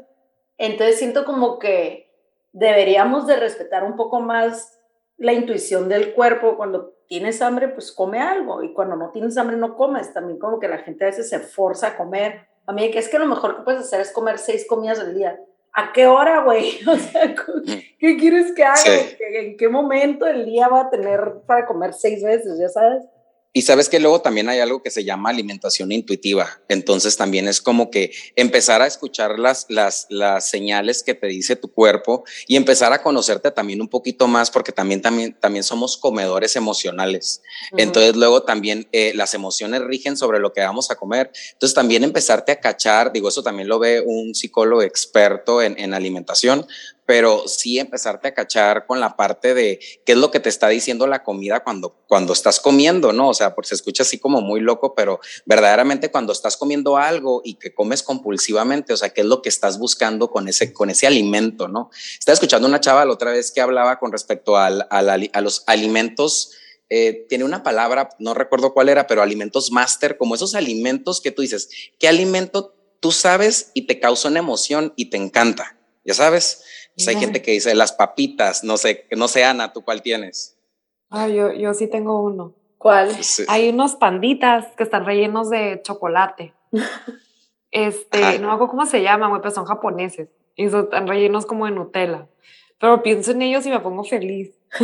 Entonces siento como que deberíamos de respetar un poco más la intuición del cuerpo. Cuando tienes hambre, pues come algo, y cuando no tienes hambre, no comes. También como que la gente a veces se forza a comer a mí, que es que lo mejor que puedes hacer es comer seis comidas al día. ¿A qué hora, güey? <laughs> O sea, ¿qué quieres que haga? ¿En qué momento del día va a tener para comer seis veces? Ya sabes. Y sabes que luego también hay algo que se llama alimentación intuitiva. Entonces también es como que empezar a escuchar las, las, las señales que te dice tu cuerpo y empezar a conocerte también un poquito más porque también, también, también somos comedores emocionales. Entonces luego también eh, las emociones rigen sobre lo que vamos a comer. Entonces también empezarte a cachar, digo, eso también lo ve un psicólogo experto en, en alimentación, pero sí empezarte a cachar con la parte de qué es lo que te está diciendo la comida cuando, cuando estás comiendo, ¿no? O sea, porque se escucha así como muy loco, pero verdaderamente cuando estás comiendo algo y que comes compulsivamente, o sea, qué es lo que estás buscando con ese, con ese alimento, ¿no? Estaba escuchando una chava la otra vez que hablaba con respecto al, a los alimentos. Eh, tiene una palabra, no recuerdo cuál era, pero alimentos máster, como esos alimentos que tú dices, ¿qué alimento tú sabes y te causa una emoción y te encanta? Ya sabes, pues hay gente que dice las papitas, no sé, no sé, Ana, ¿tú cuál tienes? Ah, yo, yo sí tengo uno. ¿Cuál? Hay unos panditas que están rellenos de chocolate. <laughs> Este, no hago cómo se llaman, pero son japoneses. Y están rellenos como de Nutella. Pero pienso en ellos y me pongo feliz. <laughs>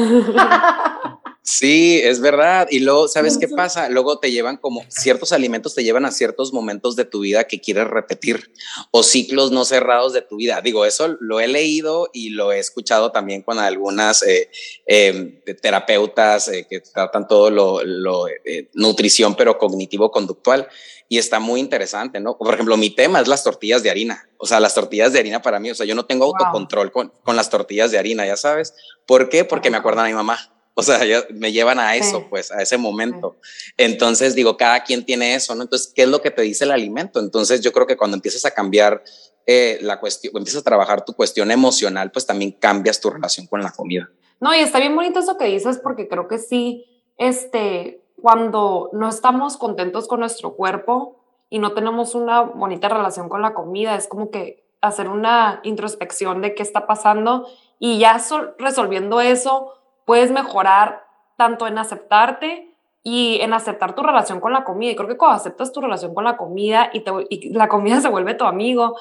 Sí, es verdad. Y luego, ¿sabes qué pasa? Luego te llevan como ciertos alimentos te llevan a ciertos momentos de tu vida que quieres repetir o ciclos no cerrados de tu vida. Digo, eso lo he leído y lo he escuchado también con algunas eh, em, terapeutas eh, que tratan todo lo, lo eh, nutrición, pero cognitivo-conductual. Y está muy interesante, ¿no? Por ejemplo, mi tema es las tortillas de harina. O sea, las tortillas de harina para mí, o sea, yo no tengo autocontrol con, con las tortillas de harina, ya sabes. ¿Por qué? Porque me acuerdan a mi mamá. O sea, me llevan a eso, pues, a ese momento. Entonces, digo, cada quien tiene eso, ¿no? Entonces, ¿qué es lo que te dice el alimento? Entonces, yo creo que cuando empiezas a cambiar eh, la cuestión, empiezas a trabajar tu cuestión emocional, pues también cambias tu relación con la comida. No, y está bien bonito eso que dices, porque creo que sí, este, cuando no estamos contentos con nuestro cuerpo y no tenemos una bonita relación con la comida, es como que hacer una introspección de qué está pasando y ya resolviendo eso, puedes mejorar tanto en aceptarte y en aceptar tu relación con la comida. Y creo que cuando aceptas tu relación con la comida y, la comida <laughs> se vuelve tu amigo,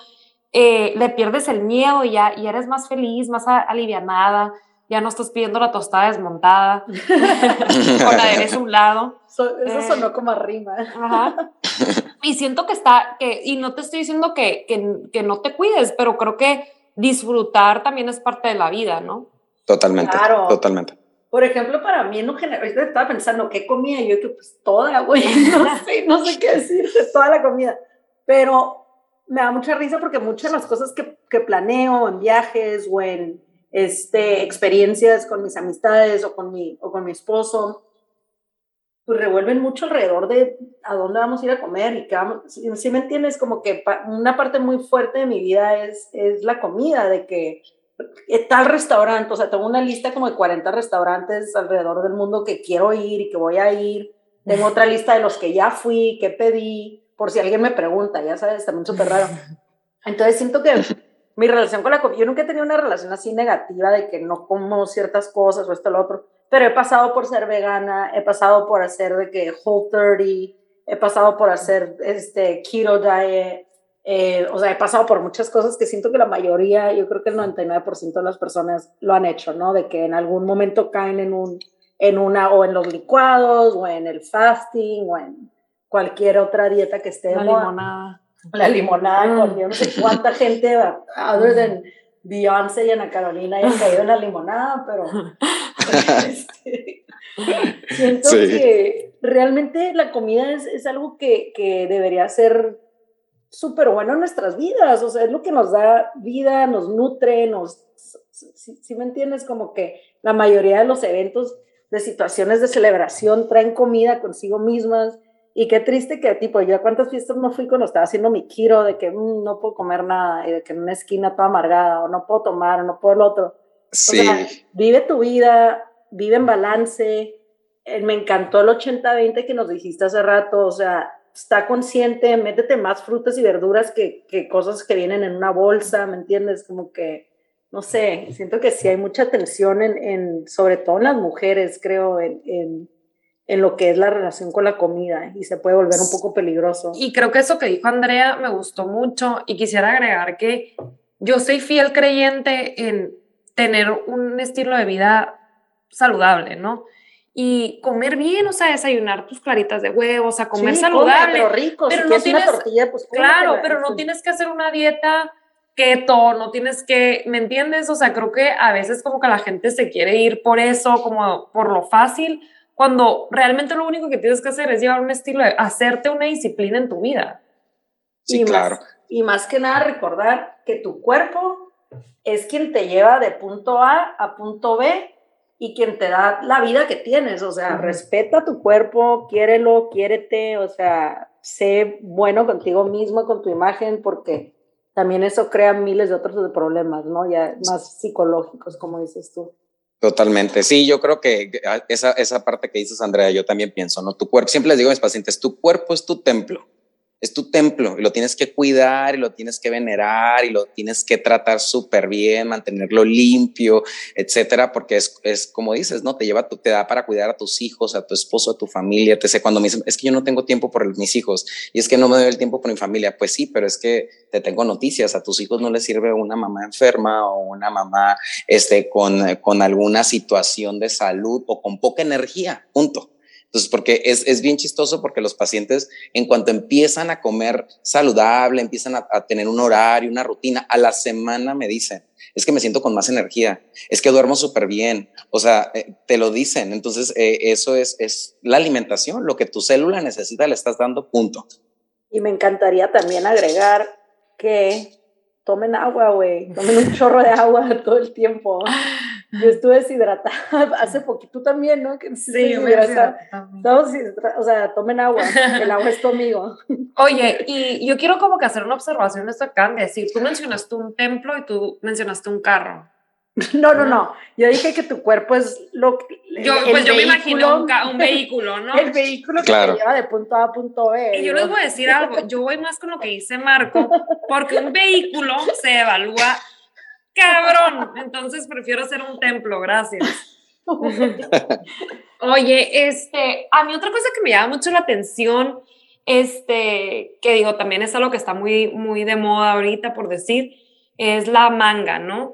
eh, le pierdes el miedo y ya y eres más feliz, más alivianada, ya no estás pidiendo la tostada desmontada <laughs> con la de un lado. eso eh, sonó como a rima. Y siento que está, que, y no te estoy diciendo que, que, que no te cuides, pero creo que disfrutar también es parte de la vida, ¿no? Totalmente, claro. totalmente. Por ejemplo, para mí en un general, estaba pensando, ¿qué comía? yo que pues toda, güey, <laughs> no sé, no sé qué decirte, toda la comida. Pero me da mucha risa porque muchas de las cosas que, que planeo en viajes o en este, experiencias con mis amistades o con mi, o con mi esposo, pues revuelven mucho alrededor de a dónde vamos a ir a comer y qué vamos, si, me entiendes, como que una parte muy fuerte de mi vida es, es la comida, de que tal restaurante, o sea, tengo una lista como de 40 restaurantes alrededor del mundo que quiero ir y que voy a ir. Tengo otra lista de los que ya fui, que pedí, por si alguien me pregunta, ya sabes, también súper raro. <laughs> Entonces siento que mi relación con la comida, yo nunca he tenido una relación así negativa de que no como ciertas cosas o esto o lo otro, pero he pasado por ser vegana, he pasado por hacer de que Whole 30, he pasado por hacer este keto diet, eh, o sea, he pasado por muchas cosas que siento que la mayoría, yo creo que el 99% de las personas lo han hecho, ¿no? De que en algún momento caen en un, en una, o en los licuados, o en el fasting, o en cualquier otra dieta que esté. La limonada. La limonada, con yo no sé cuánta gente, other than Beyoncé y Ana Carolina, hayan caído en la limonada, pero <laughs> este, siento que realmente la comida es, es algo que, que debería ser súper bueno en nuestras vidas, o sea, es lo que nos da vida, nos nutre, nos, si, me entiendes, como que la mayoría de los eventos de situaciones de celebración traen comida consigo mismas y qué triste que tipo, yo a cuántas fiestas no fui cuando estaba haciendo mi kiro de que mm, no puedo comer nada y de que en una esquina toda amargada o no puedo tomar o no puedo el otro. Sí. O sea, vive tu vida, vive en balance. Eh, me encantó el 80-20 que nos dijiste hace rato, o sea, está consciente, métete más frutas y verduras que, que, cosas que vienen en una bolsa, ¿me entiendes? Como que, no sé, siento que sí hay mucha tensión en, en sobre todo en las mujeres, creo, en, en, en, lo que es la relación con la comida y se puede volver un poco peligroso. Y creo que eso que dijo Andrea me gustó mucho y quisiera agregar que yo soy fiel creyente en tener un estilo de vida saludable, ¿no? Y comer bien, o sea, desayunar tus claritas de huevos, a comer saludable. pero rico, pero no tienes, tortilla, pues Claro, pero no tienes que hacer una dieta keto, no tienes que, ¿me entiendes? O sea, creo que a veces como que la gente se quiere ir por eso, como por lo fácil, cuando realmente lo único que tienes que hacer es llevar un estilo de hacerte una disciplina en tu vida. Sí, y claro. Más, y más que nada recordar que tu cuerpo es quien te lleva de punto A a punto B y quien te da la vida que tienes, o sea, respeta tu cuerpo, quiérelo, quiérete, o sea, sé bueno contigo mismo, con tu imagen, porque también eso crea miles de otros problemas, ¿no? Ya más psicológicos, como dices tú. Totalmente, sí, yo creo que esa, esa parte que dices, Andrea, yo también pienso, ¿no? Tu cuerpo, siempre les digo a mis pacientes, tu cuerpo es tu templo es tu templo y lo tienes que cuidar y lo tienes que venerar y lo tienes que tratar súper bien, mantenerlo limpio, etcétera, porque es, es, como dices, ¿no? Te lleva, te da para cuidar a tus hijos, a tu esposo, a tu familia, te sé cuando me dicen, es que yo no tengo tiempo por mis hijos y es que no me doy el tiempo por mi familia, pues sí, pero es que te tengo noticias, a tus hijos no les sirve una mamá enferma o una mamá este, con, con alguna situación de salud o con poca energía, punto. Entonces, porque es, es, bien chistoso porque los pacientes, en cuanto empiezan a comer saludable, empiezan a, tener un horario, una rutina, a la semana me dicen, es que me siento con más energía, es que duermo súper bien, o sea, eh, te lo dicen. Entonces, eh, eso es, es la alimentación, lo que tu célula necesita, le estás dando punto. Y me encantaría también agregar que tomen agua, güey, tomen un <laughs> chorro de agua todo el tiempo. Yo estuve deshidratada <laughs> hace poquito, tú también, ¿no? sí, Estamos o sea, tomen agua, el agua es tu amigo. <laughs> Oye, y yo quiero como que hacer una observación de esto acá, de decir, tú mencionaste un templo y tú mencionaste un carro. <laughs> No, no, no. Yo dije que tu cuerpo es lo que. Yo, pues yo me imagino un, vehículo, ¿no? El vehículo que te lleva de punto A a punto B. Y yo les voy a decir algo. Yo voy más con lo que dice Marco, porque un vehículo se evalúa cabrón. Entonces prefiero hacer un templo, gracias. Oye, este, a mí otra cosa que me llama mucho la atención, este, que digo, también es algo que está muy, muy de moda ahorita, por decir, es la manga, ¿no?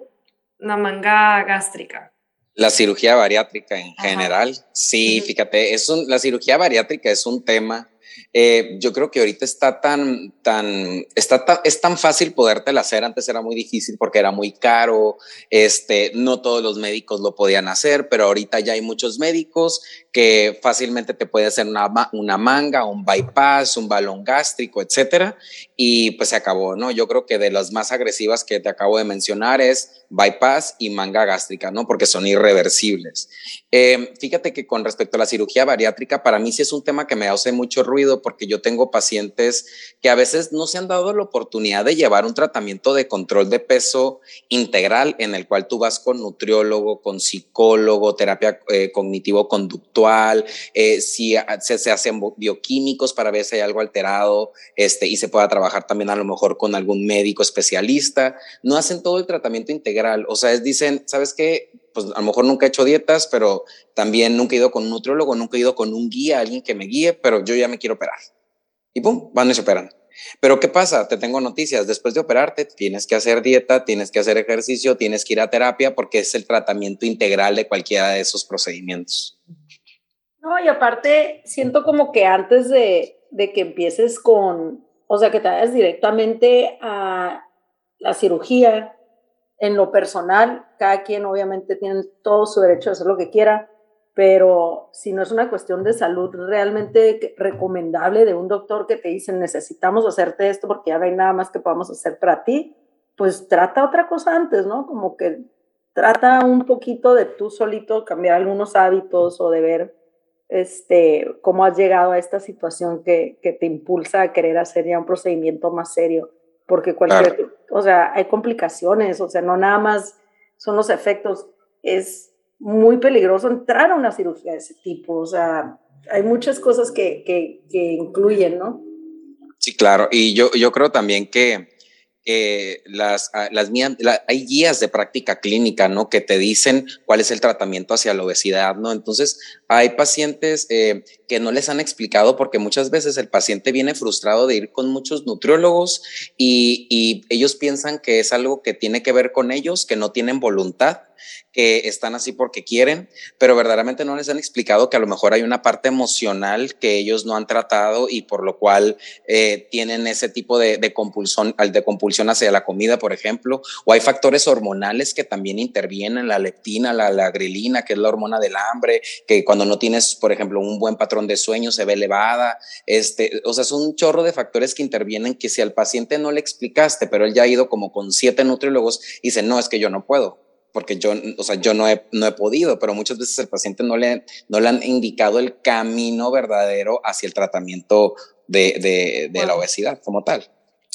La manga gástrica. La cirugía bariátrica en general, sí, fíjate, es la cirugía bariátrica es un tema eh, yo creo que ahorita está tan, tan, está es tan fácil podértela hacer. Antes era muy difícil porque era muy caro. Este, no todos los médicos lo podían hacer, pero ahorita ya hay muchos médicos que fácilmente te puede hacer una, una manga, un bypass, un balón gástrico, etcétera. Y pues se acabó, ¿no? Yo creo que de las más agresivas que te acabo de mencionar es bypass y manga gástrica, ¿no? Porque son irreversibles. Eh, fíjate que con respecto a la cirugía bariátrica, para mí sí es un tema que me hace mucho ruido porque yo tengo pacientes que a veces no se han dado la oportunidad de llevar un tratamiento de control de peso integral en el cual tú vas con nutriólogo, con psicólogo, terapia eh, cognitivo-conductual puntual, eh, si se, se, hacen bioquímicos para ver si hay algo alterado este, y se pueda trabajar también a lo mejor con algún médico especialista. No hacen todo el tratamiento integral, o sea, es, dicen, ¿sabes qué? Pues a lo mejor nunca he hecho dietas, pero también nunca he ido con un nutriólogo, nunca he ido con un guía, alguien que me guíe, pero yo ya me quiero operar. Y pum, van y se operan. Pero ¿qué pasa? Te tengo noticias. Después de operarte, tienes que hacer dieta, tienes que hacer ejercicio, tienes que ir a terapia porque es el tratamiento integral de cualquiera de esos procedimientos. No, y aparte, siento como que antes de, de que empieces con, o sea, que te vayas directamente a la cirugía, en lo personal, cada quien obviamente tiene todo su derecho a hacer lo que quiera, pero si no es una cuestión de salud realmente recomendable de un doctor que te dice necesitamos hacerte esto porque ya no hay nada más que podamos hacer para ti, pues trata otra cosa antes, ¿no? Como que trata un poquito de tú solito cambiar algunos hábitos o de ver este, cómo has llegado a esta situación que, que te impulsa a querer hacer ya un procedimiento más serio, porque cualquier, o sea, hay complicaciones, o sea, no nada más son los efectos, es muy peligroso entrar a una cirugía de ese tipo. O sea, hay muchas cosas que, que, que incluyen, ¿no? Sí, claro. Y yo, yo creo también que las, ah, las hay guías de práctica clínica, ¿no? Que te dicen cuál es el tratamiento hacia la obesidad, ¿no? Entonces, hay pacientes eh, que no les han explicado porque muchas veces el paciente viene frustrado de ir con muchos nutriólogos y, y ellos piensan que es algo que tiene que ver con ellos, que no tienen voluntad que están así porque quieren, pero verdaderamente no les han explicado que a lo mejor hay una parte emocional que ellos no han tratado y por lo cual eh, tienen ese tipo de, de, compulsión, de compulsión hacia la comida, por ejemplo, o hay factores hormonales que también intervienen, la leptina, la, la grelina, que es la hormona del hambre, que cuando no tienes, por ejemplo, un buen patrón de sueño se ve elevada, este, o sea, es un chorro de factores que intervienen que si al paciente no le explicaste, pero él ya ha ido como con siete nutriólogos y dice, no, es que yo no puedo porque yo, o sea, yo no he, no he podido, pero muchas veces el paciente no le, no le han indicado el camino verdadero hacia el tratamiento de, de, de la obesidad como tal.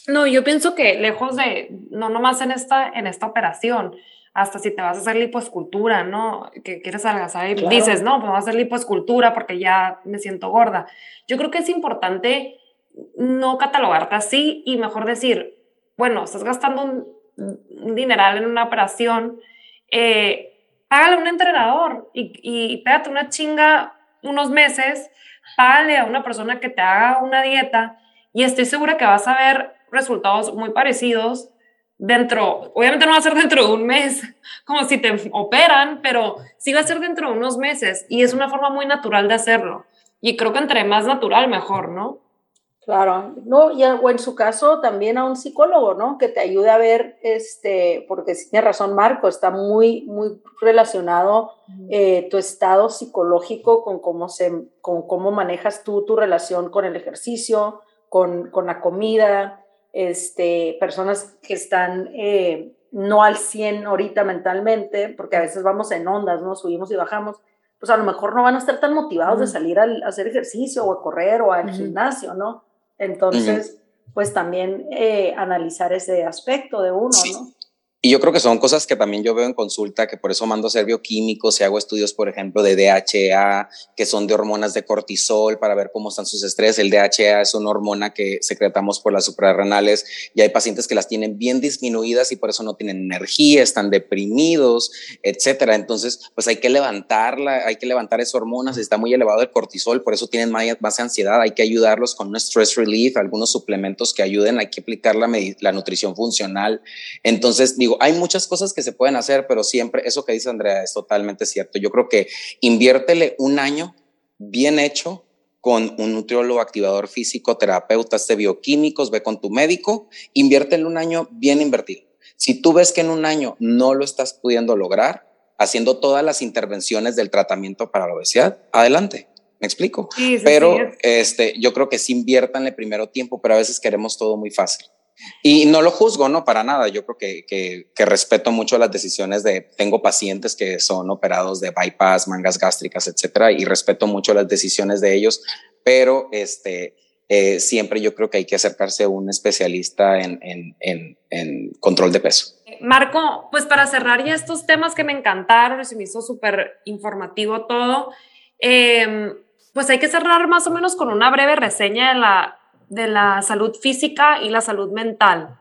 No, yo pienso que lejos de, no nomás en esta, en esta operación, hasta si te vas a hacer lipoescultura, ¿no? Que quieres adelgazar y dices, no, pues voy a hacer lipoescultura porque ya me siento gorda. Yo creo que es importante no catalogarte así y mejor decir, bueno, estás gastando un, un dineral en una operación, eh, págale a un entrenador y, y pégate una chinga unos meses, págale a una persona que te haga una dieta y estoy segura que vas a ver resultados muy parecidos dentro, obviamente no va a ser dentro de un mes, <laughs> como si te operan, pero sí va a ser dentro de unos meses y es una forma muy natural de hacerlo. Y creo que entre más natural, mejor, ¿no? Claro, no, y, o en su caso también a un psicólogo, ¿no? Que te ayude a ver, este, porque tiene razón Marco, está muy, muy relacionado eh, tu estado psicológico con cómo, se, con cómo manejas tú tu relación con el ejercicio, con, con la comida, este, personas que están eh, no al 100 ahorita mentalmente, porque a veces vamos en ondas, ¿no? Subimos y bajamos, pues a lo mejor no van a estar tan motivados de salir a, hacer ejercicio o a correr o al gimnasio, ¿no? Entonces, pues también eh, analizar ese aspecto de uno, ¿no? Y yo creo que son cosas que también yo veo en consulta, que por eso mando a hacer bioquímicos y hago estudios, por ejemplo, de DHA, que son de hormonas de cortisol para ver cómo están sus estrés. El DHA es una hormona que secretamos por las suprarrenales y hay pacientes que las tienen bien disminuidas y por eso no tienen energía, están deprimidos, etcétera. Entonces, pues hay que levantarla, hay que levantar esas hormonas. Está muy elevado el cortisol, por eso tienen más, más ansiedad. Hay que ayudarlos con un stress relief, algunos suplementos que ayuden. Hay que aplicar la, la nutrición funcional. Entonces, digo, hay muchas cosas que se pueden hacer, pero siempre eso que dice Andrea es totalmente cierto. Yo creo que inviértele un año bien hecho con un nutriólogo, activador físico, terapeuta de bioquímicos, ve con tu médico, inviértele un año bien invertido. Si tú ves que en un año no lo estás pudiendo lograr, haciendo todas las intervenciones del tratamiento para la obesidad, adelante. ¿Me explico? pero este, yo creo que sí inviértanle primero tiempo, pero a veces queremos todo muy fácil. Y no lo juzgo, no, para nada. Yo creo que, que, que, respeto mucho las decisiones de, tengo pacientes que son operados de bypass, mangas gástricas, etcétera, y respeto mucho las decisiones de ellos, pero este, eh, siempre yo creo que hay que acercarse a un especialista en, en, en, en, control de peso. Marco, pues para cerrar ya estos temas que me encantaron se me hizo súper informativo todo, em, pues hay que cerrar más o menos con una breve reseña de la, de la salud física y la salud mental.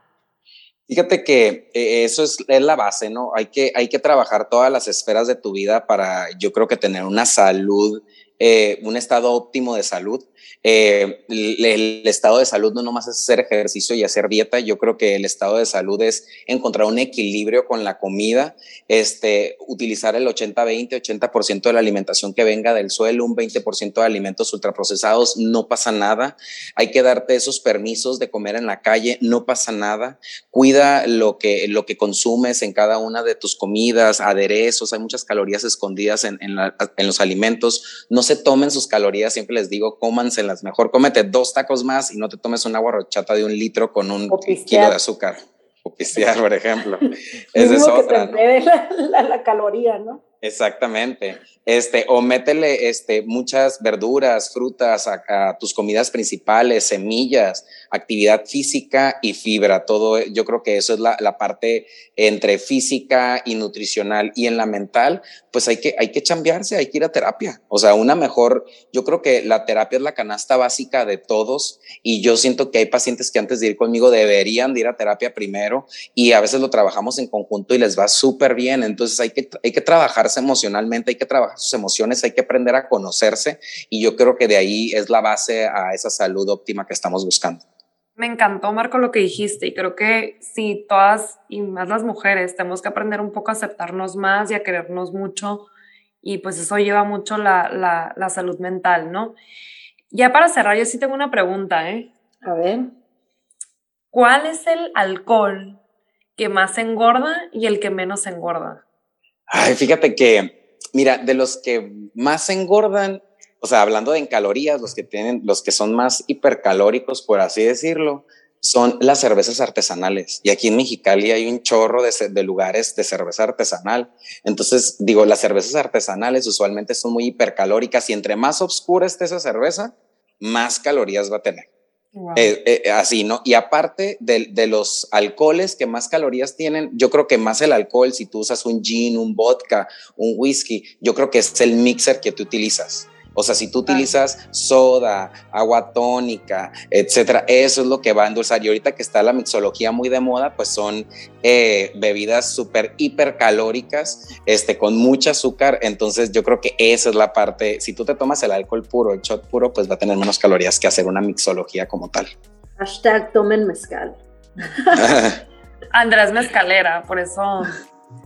Fíjate que eh, eso es, es, la base, ¿no? Hay que, hay que trabajar todas las esferas de tu vida para, yo creo que tener una salud, eh, un estado óptimo de salud eh, el, estado de salud no nomás es hacer ejercicio y hacer dieta, yo creo que el estado de salud es encontrar un equilibrio con la comida, este, utilizar el 80-20, 80%, de la alimentación que venga del suelo, un 20% de alimentos ultraprocesados, no pasa nada. Hay que darte esos permisos de comer en la calle, no pasa nada. Cuida lo que, lo que consumes en cada una de tus comidas, aderezos, hay muchas calorías escondidas en, en, los alimentos. No se tomen sus calorías, siempre les digo, cómanse las mejor cómete dos tacos más y no te tomes una agua rochata de un litro con un kilo de azúcar. O pistear, por ejemplo. <laughs> Esa es otra. la, la, caloría, ¿no? Exactamente. Este, o métele este, muchas verduras, frutas a, tus comidas principales, semillas, actividad física y fibra. Todo, yo creo que eso es la, la, parte entre física y nutricional. Y en la mental, pues hay que, hay que chambearse, hay que ir a terapia. O sea, una mejor, yo creo que la terapia es la canasta básica de todos. Y yo siento que hay pacientes que antes de ir conmigo deberían de ir a terapia primero. Y a veces lo trabajamos en conjunto y les va súper bien. Entonces hay que, hay que trabajarse emocionalmente, hay que trabajar sus emociones, hay que aprender a conocerse y yo creo que de ahí es la base a esa salud óptima que estamos buscando. Me encantó, Marco, lo que dijiste y creo que si todas y más las mujeres tenemos que aprender un poco a aceptarnos más y a querernos mucho y pues eso lleva mucho la, la, la salud mental, ¿no? Ya para cerrar, yo sí tengo una pregunta, ¿eh? A ver. ¿Cuál es el alcohol que más engorda y el que menos engorda? Ay, fíjate que, mira, de los que más engordan, o sea, hablando de en calorías, los que tienen, los que son más hipercalóricos, por así decirlo, son las cervezas artesanales. Y aquí en Mexicali hay un chorro de, lugares de cerveza artesanal. Entonces, digo, las cervezas artesanales usualmente son muy hipercalóricas y entre más oscura esté esa cerveza, más calorías va a tener. Eh, eh, así, ¿no? Y aparte de, de, los alcoholes que más calorías tienen, yo creo que más el alcohol, si tú usas un gin, un vodka, un whisky, yo creo que es el mixer que tú utilizas. O sea, si tú utilizas soda, agua tónica, etcétera, eso es lo que va a endulzar. Y ahorita que está la mixología muy de moda, pues son eh, bebidas súper hipercalóricas, este, con mucho azúcar. Entonces, yo creo que esa es la parte. Si tú te tomas el alcohol puro, el shot puro, pues va a tener menos calorías que hacer una mixología como tal. Hashtag tomen mezcal. <laughs> Andrés Mezcalera, por eso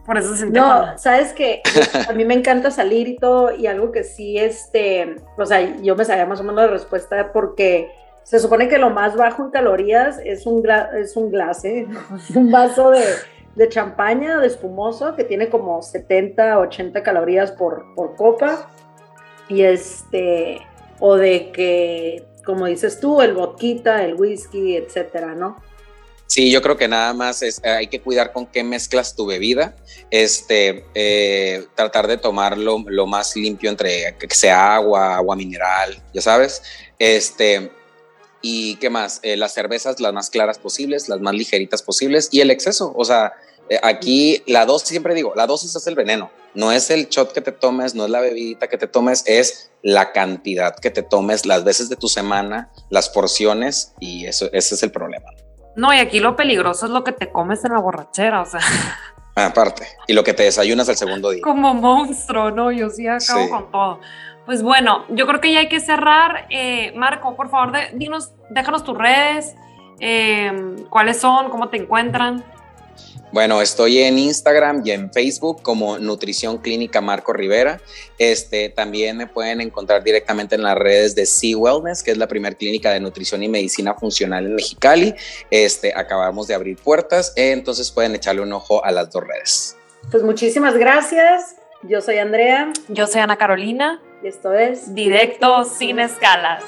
por eso se No, sabes que <laughs> a mí me encanta salir y todo, y algo que sí, este, o sea, yo me sabía más o menos la respuesta porque se supone que lo más bajo en calorías es un, es un glase, <laughs> un vaso de, de champaña, de espumoso, que tiene como 70, 80 calorías por, por copa, y este, o de que, como dices tú, el vodka, el whisky, etcétera, ¿no? Sí, yo creo que nada más es, hay que cuidar con qué mezclas tu bebida, este, eh, tratar de tomarlo lo más limpio entre que sea agua, agua mineral, ya sabes, este, y qué más, eh, las cervezas las más claras posibles, las más ligeritas posibles y el exceso, o sea, eh, aquí la dosis, siempre digo, la dosis es el veneno, no es el shot que te tomes, no es la bebidita que te tomes, es la cantidad que te tomes, las veces de tu semana, las porciones y eso, ese es el problema. No, y aquí lo peligroso es lo que te comes en la borrachera, o sea. Aparte, y lo que te desayunas al segundo día. Como monstruo, ¿no? Yo sí acabo con todo. Pues bueno, yo creo que ya hay que cerrar. Eh, Marco, por favor, dinos, déjanos tus redes, eh, cuáles son, cómo te encuentran. Bueno, estoy en Instagram y en Facebook como Nutrición Clínica Marco Rivera. Este, también me pueden encontrar directamente en las redes de Sea Wellness, que es la primera clínica de nutrición y medicina funcional en Mexicali. Este, acabamos de abrir puertas, entonces pueden echarle un ojo a las dos redes. Pues muchísimas gracias. Yo soy Andrea. Yo soy Ana Carolina. Y esto es Directo, sin escalas.